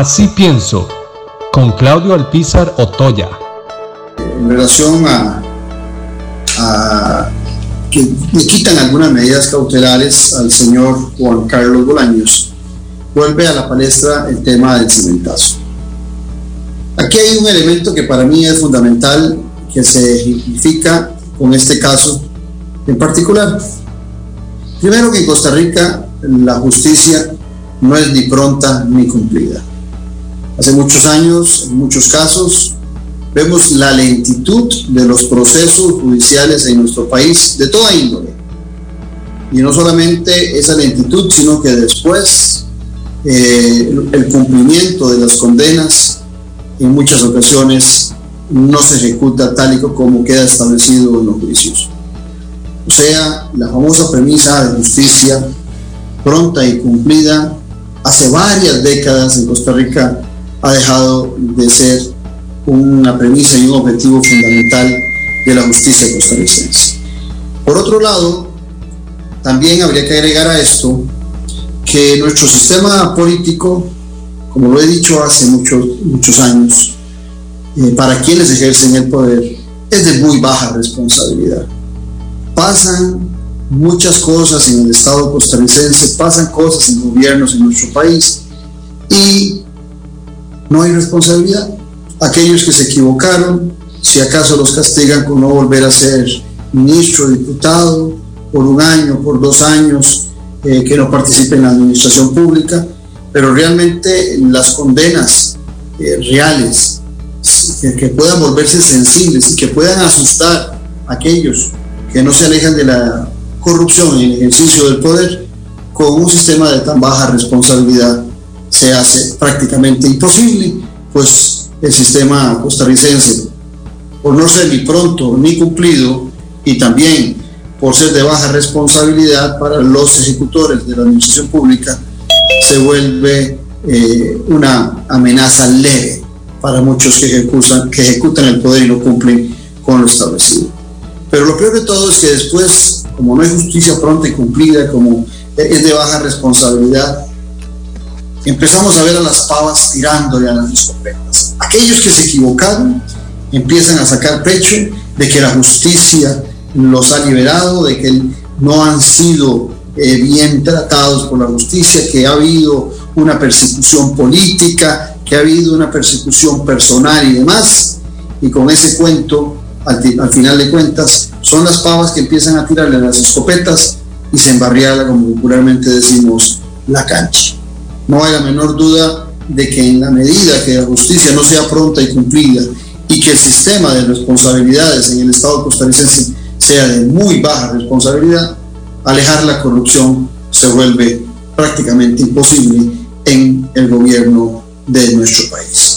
Así pienso, con Claudio Alpizar Otoya. En relación a, que le quitan algunas medidas cautelares al señor Juan Carlos Bolaños, vuelve a la palestra el tema del cimentazo. Aquí hay un elemento que para mí es fundamental que se ejemplifica con este caso en particular. Primero que en Costa Rica la justicia no es ni pronta ni cumplida. Hace muchos años, en muchos casos, vemos la lentitud de los procesos judiciales en nuestro país de toda índole. Y no solamente esa lentitud, sino que después eh, el cumplimiento de las condenas en muchas ocasiones no se ejecuta tal y como queda establecido en los juicios. O sea, la famosa premisa de justicia pronta y cumplida hace varias décadas en Costa Rica ha dejado de ser una premisa y un objetivo fundamental de la justicia costarricense. Por otro lado, también habría que agregar a esto que nuestro sistema político, como lo he dicho hace muchos, muchos años, eh, para quienes ejercen el poder, es de muy baja responsabilidad. Pasan muchas cosas en el Estado costarricense, pasan cosas en gobiernos en nuestro país y no hay responsabilidad. Aquellos que se equivocaron, si acaso los castigan con no volver a ser ministro, diputado, por un año, por dos años, eh, que no participen en la administración pública, pero realmente las condenas eh, reales, que, puedan volverse sensibles y que puedan asustar a aquellos que no se alejan de la corrupción y el ejercicio del poder, con un sistema de tan baja responsabilidad se hace prácticamente imposible, pues el sistema costarricense, por no ser ni pronto ni cumplido, y también por ser de baja responsabilidad para los ejecutores de la administración pública, se vuelve eh, una amenaza leve para muchos que ejecutan, el poder y no cumplen con lo establecido. Pero lo peor de todo es que después, como no hay justicia pronta y cumplida, como es de baja responsabilidad, empezamos a ver a las pavas tirándole a las escopetas. Aquellos que se equivocaron empiezan a sacar pecho de que la justicia los ha liberado, de que no han sido eh, bien tratados por la justicia, que ha habido una persecución política, que ha habido una persecución personal y demás. Y con ese cuento, al, al final de cuentas, son las pavas que empiezan a tirarle a las escopetas y se embarriala, como popularmente decimos, la cancha. No hay la menor duda de que en la medida que la justicia no sea pronta y cumplida y que el sistema de responsabilidades en el Estado costarricense sea de muy baja responsabilidad, alejar la corrupción se vuelve prácticamente imposible en el gobierno de nuestro país.